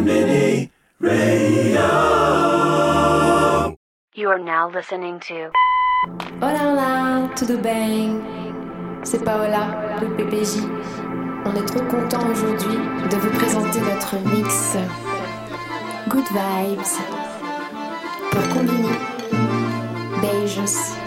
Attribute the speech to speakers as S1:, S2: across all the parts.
S1: Mini Radio.
S2: You are now listening to.
S3: Hola, hola, tudo bem? C'est Paola, le PPJ. On est trop content aujourd'hui de vous présenter notre mix Good Vibes pour combiner Beiges.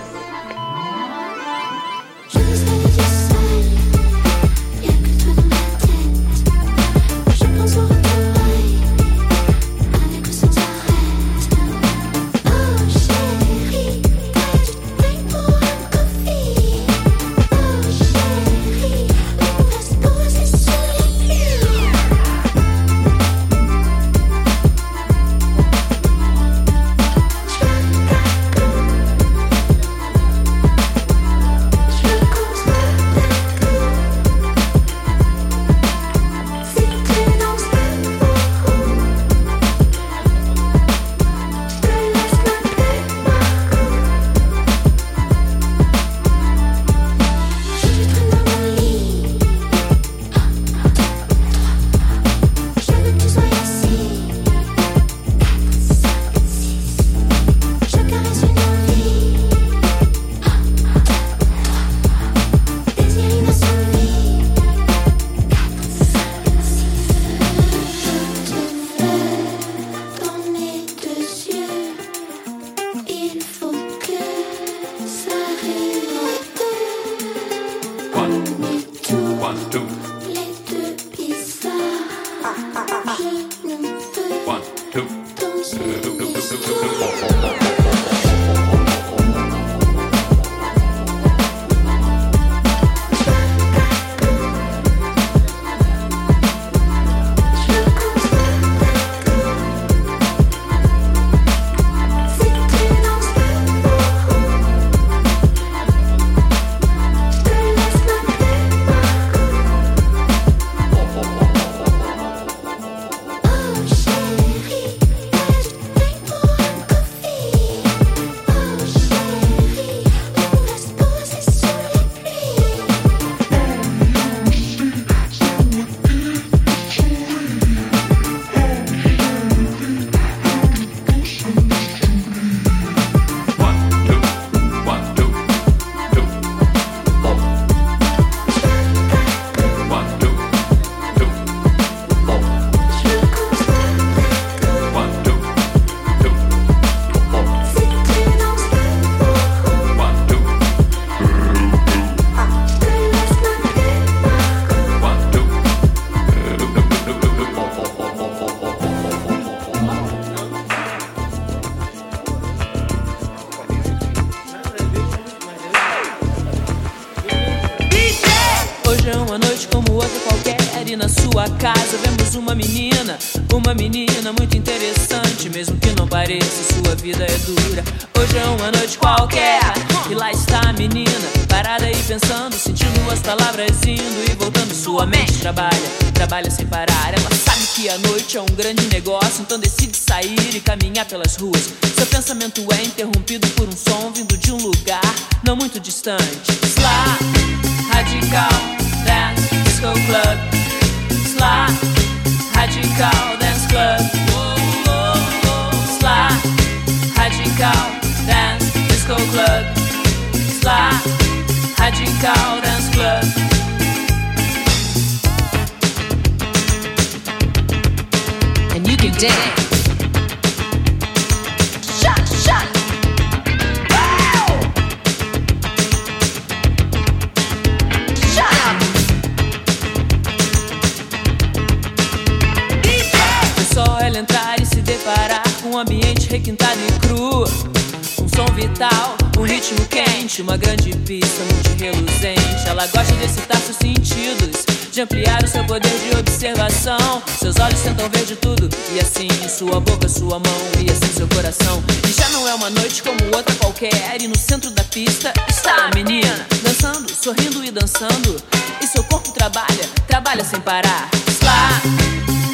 S4: frente uma grande pista multireluzente. Ela gosta de excitar seus sentidos, de ampliar o seu poder de observação. Seus olhos tentam ver de tudo, e assim sua boca, sua mão, e assim seu coração. E já não é uma noite como outra qualquer, e no centro da pista está a menina, dançando, sorrindo e dançando. E seu corpo trabalha, trabalha sem parar. Slá,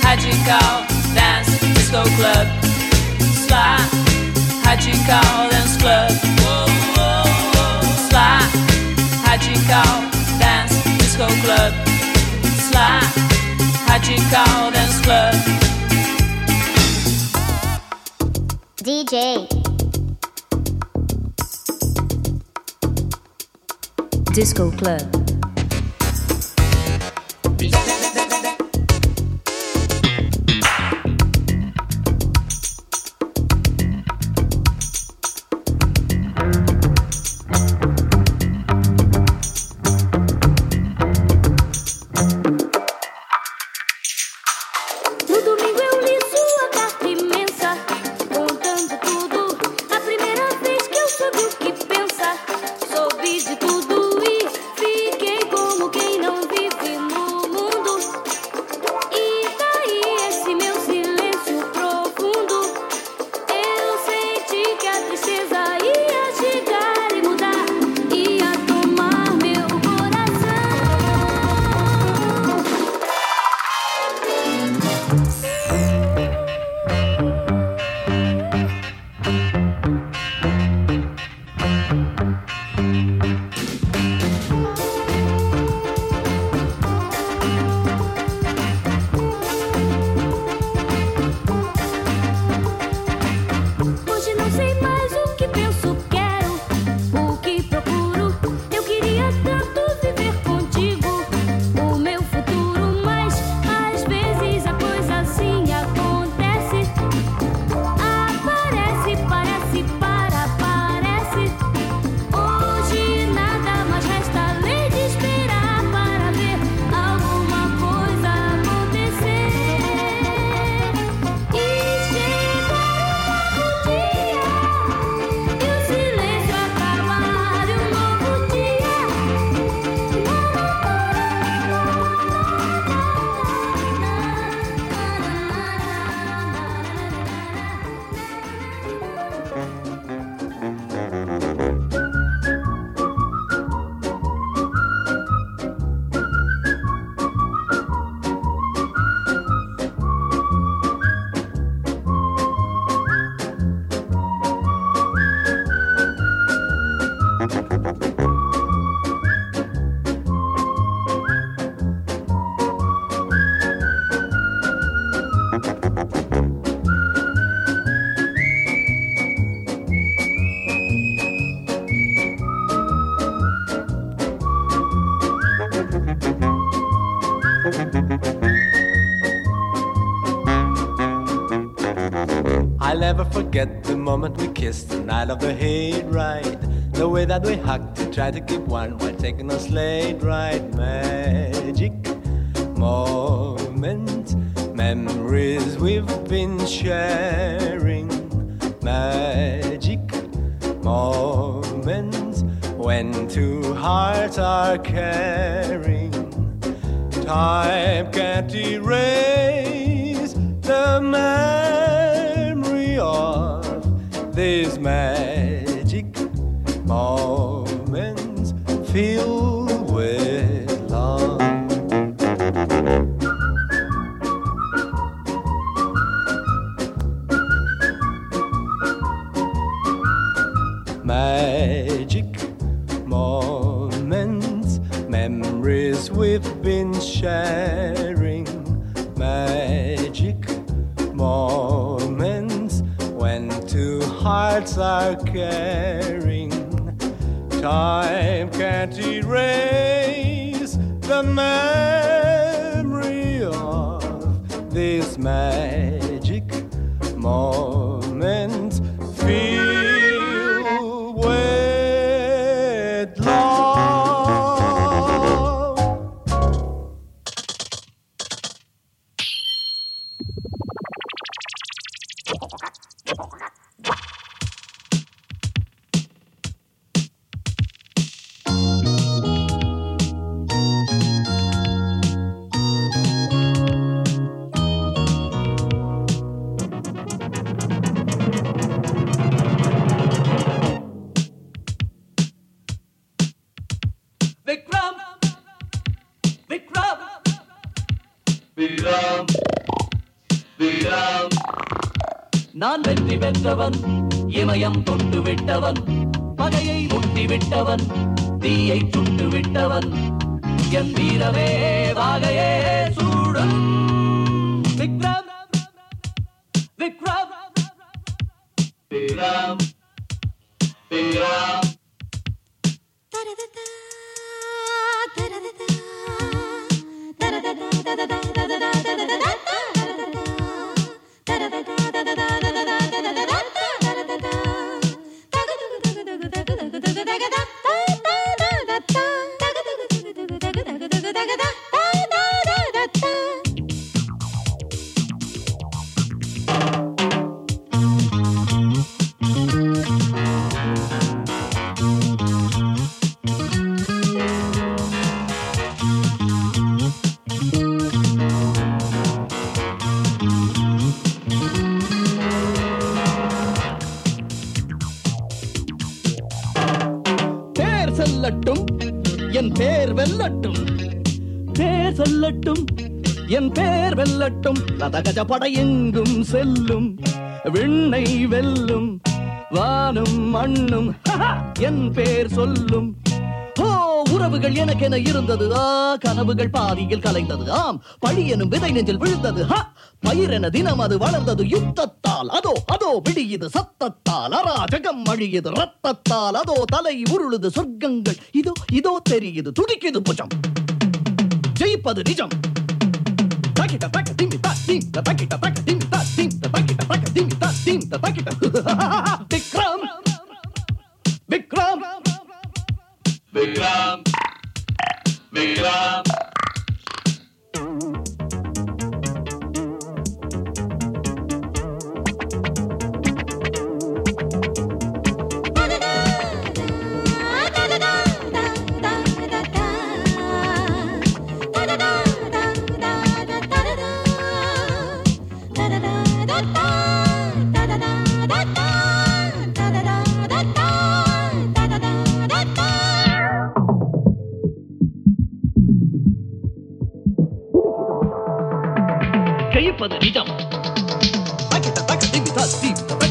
S4: radical, dance, disco club. Slá, radical, dance club. Whoa, whoa. magical dance disco club. Slap magical dance club.
S5: DJ.
S6: Disco Club.
S7: Moment we kissed the night of the hate ride. The way that we hugged to try to keep warm while taking a sleigh ride. Magic moment, memories we've been sharing. Magic moments when two hearts are caring. Time can't erase the of magic moments filled with love. Magic moments, memories we've been sharing. Caring. Time can't erase the memory of this magic
S8: கதகஜ படையெங்கும் செல்லும் விண்ணை வெல்லும் வானும் மண்ணும் என் பேர் சொல்லும். ஓ உறவுகள் எனக்கென இருந்தது. ஆ கனவுகள் பாதியில் கலைந்தது. ஆம் பழி எனும் விதை நெஞ்சில் விழுந்தது. ஹ பயிரென தினம் அது வளர்ந்தது. யுத்தத்தால் அதோ அதோ விடியுது சத்தத்தால் அராஜகம் அழியுது ரத்தத்தால் அதோ தலை உருளுது சொர்க்கங்கள். இதோ இதோ தெரியுது துடிக்குது புஜம். ஜெயிப்பது நிஜம். Vikram Vikram Vikram Vikram 地。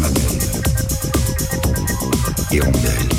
S9: e blonde. Et.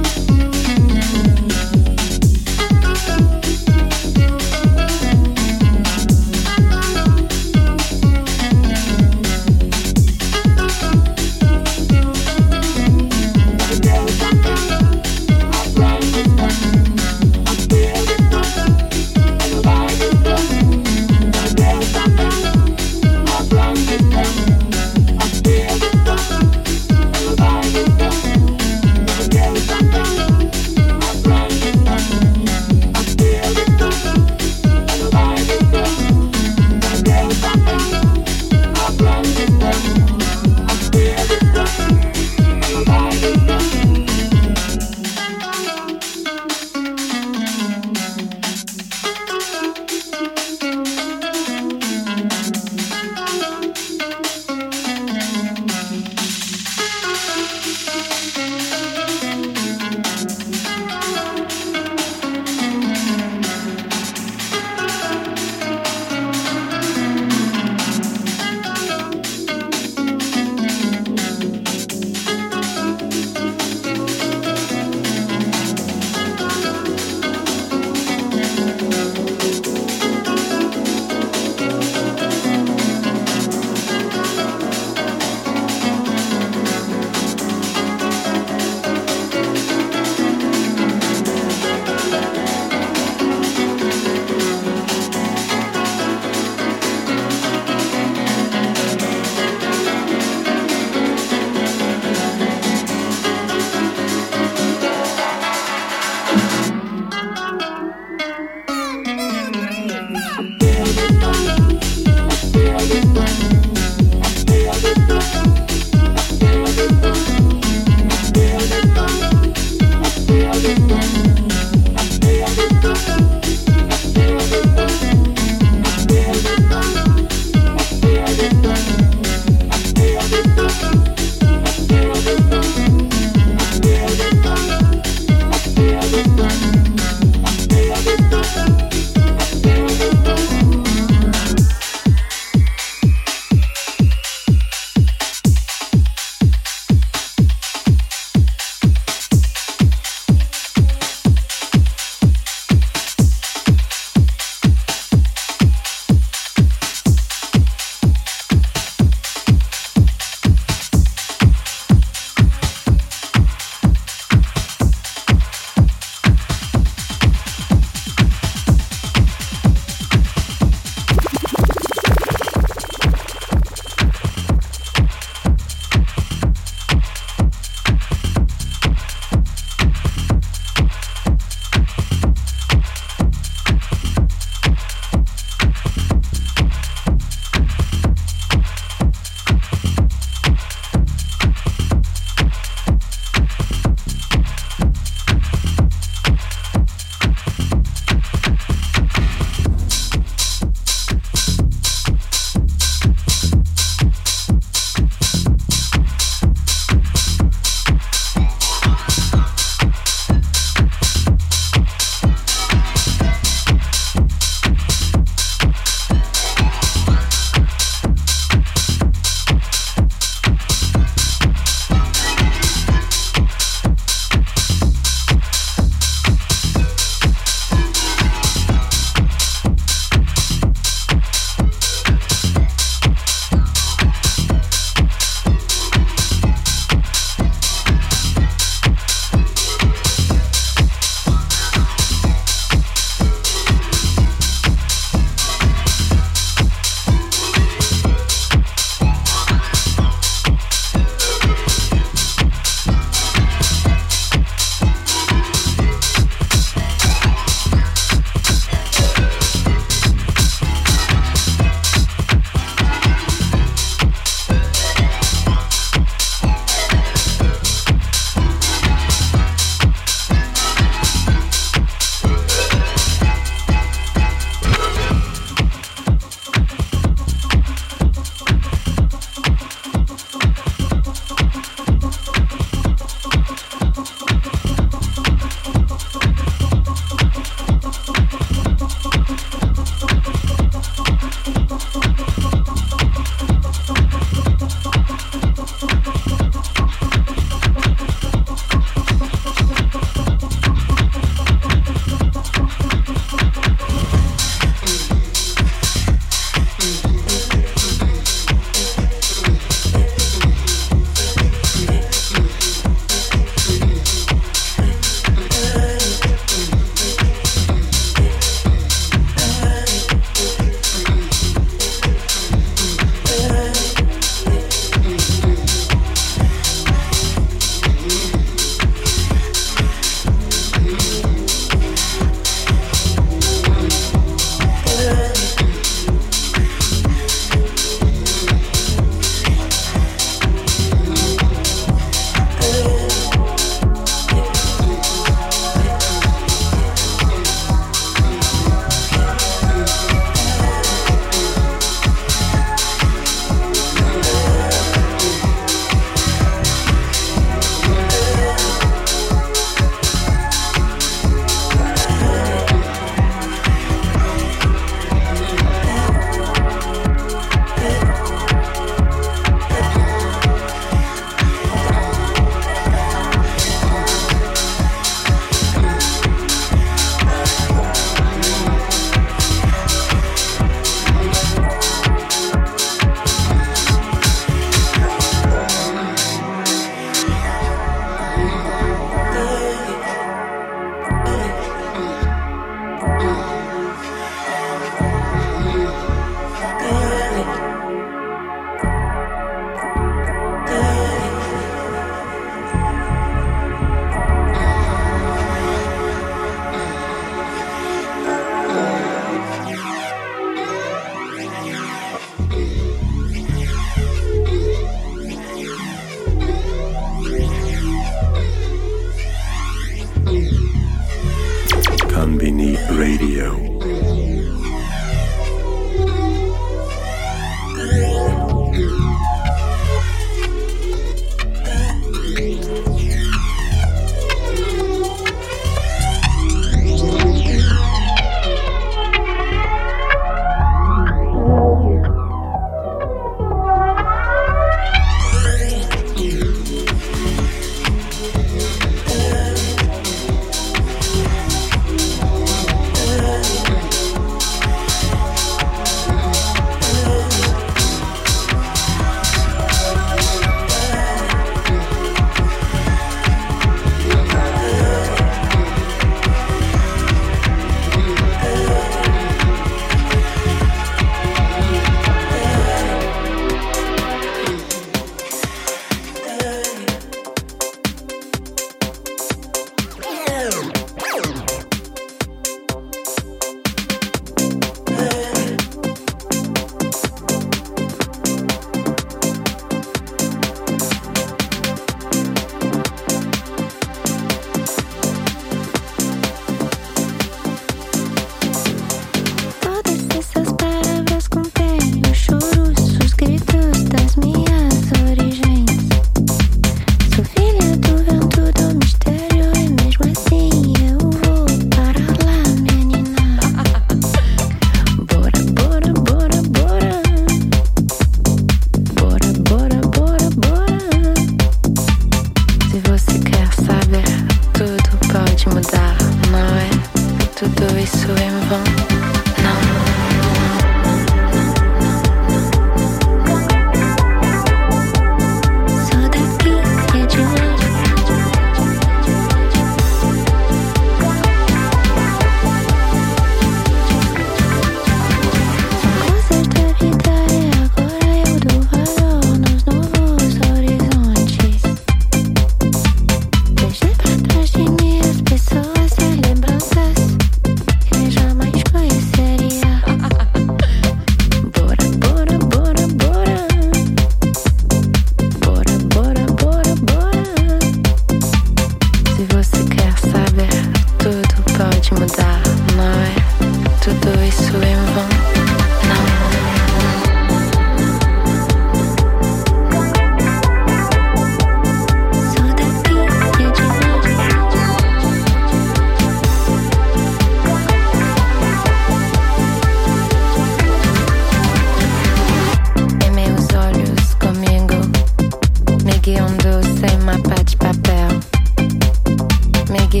S3: che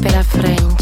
S3: pela frente.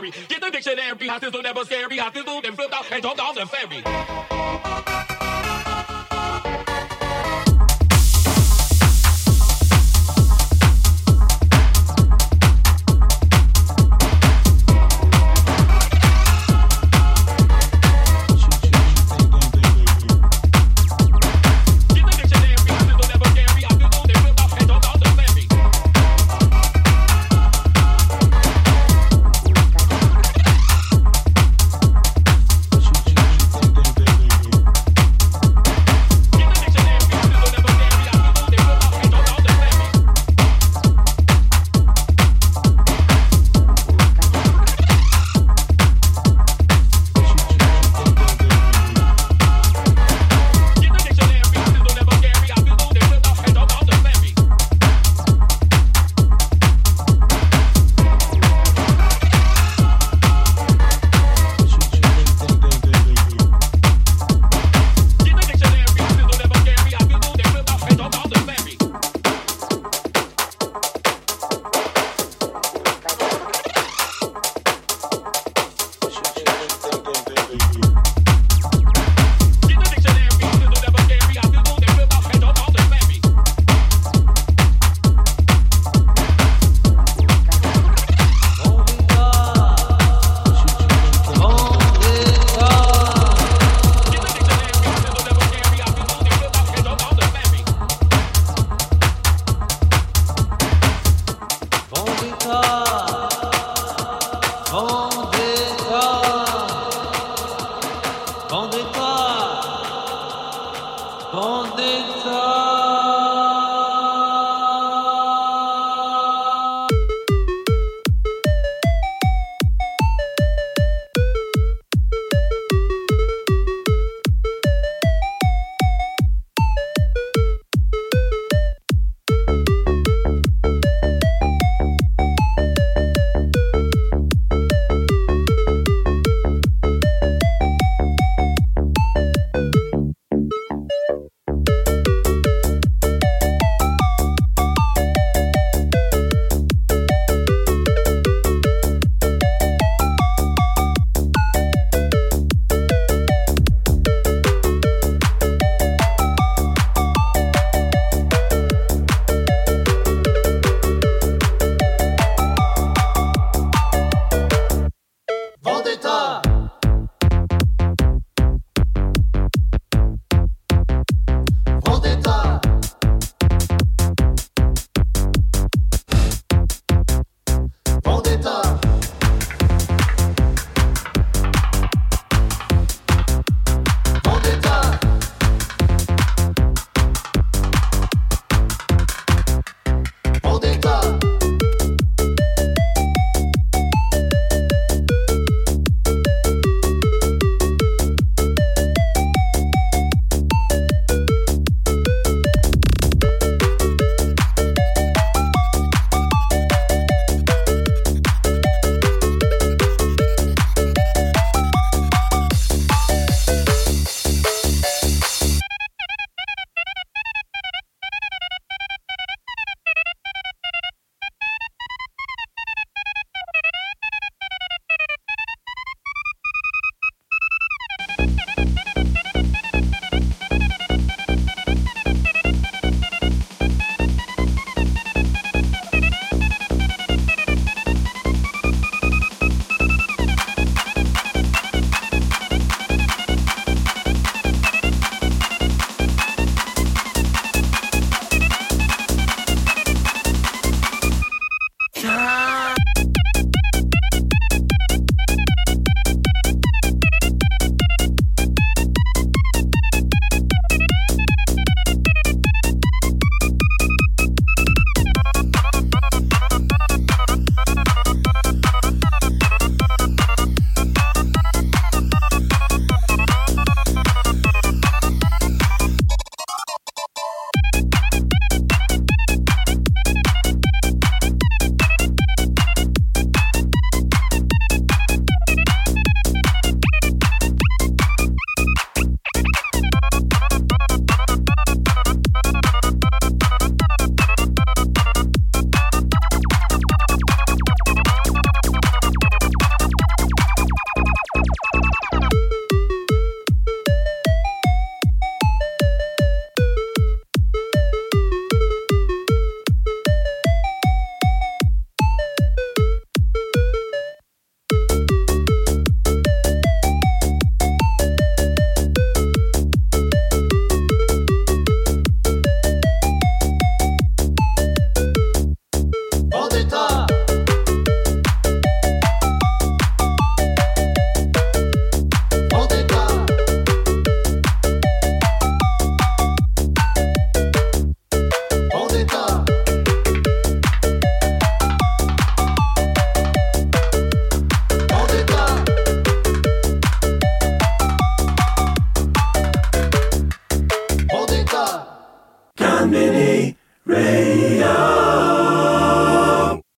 S10: Get the dictionary, hot sizzle, never scary, hot sizzle, then flipped out and jumped off the ferry.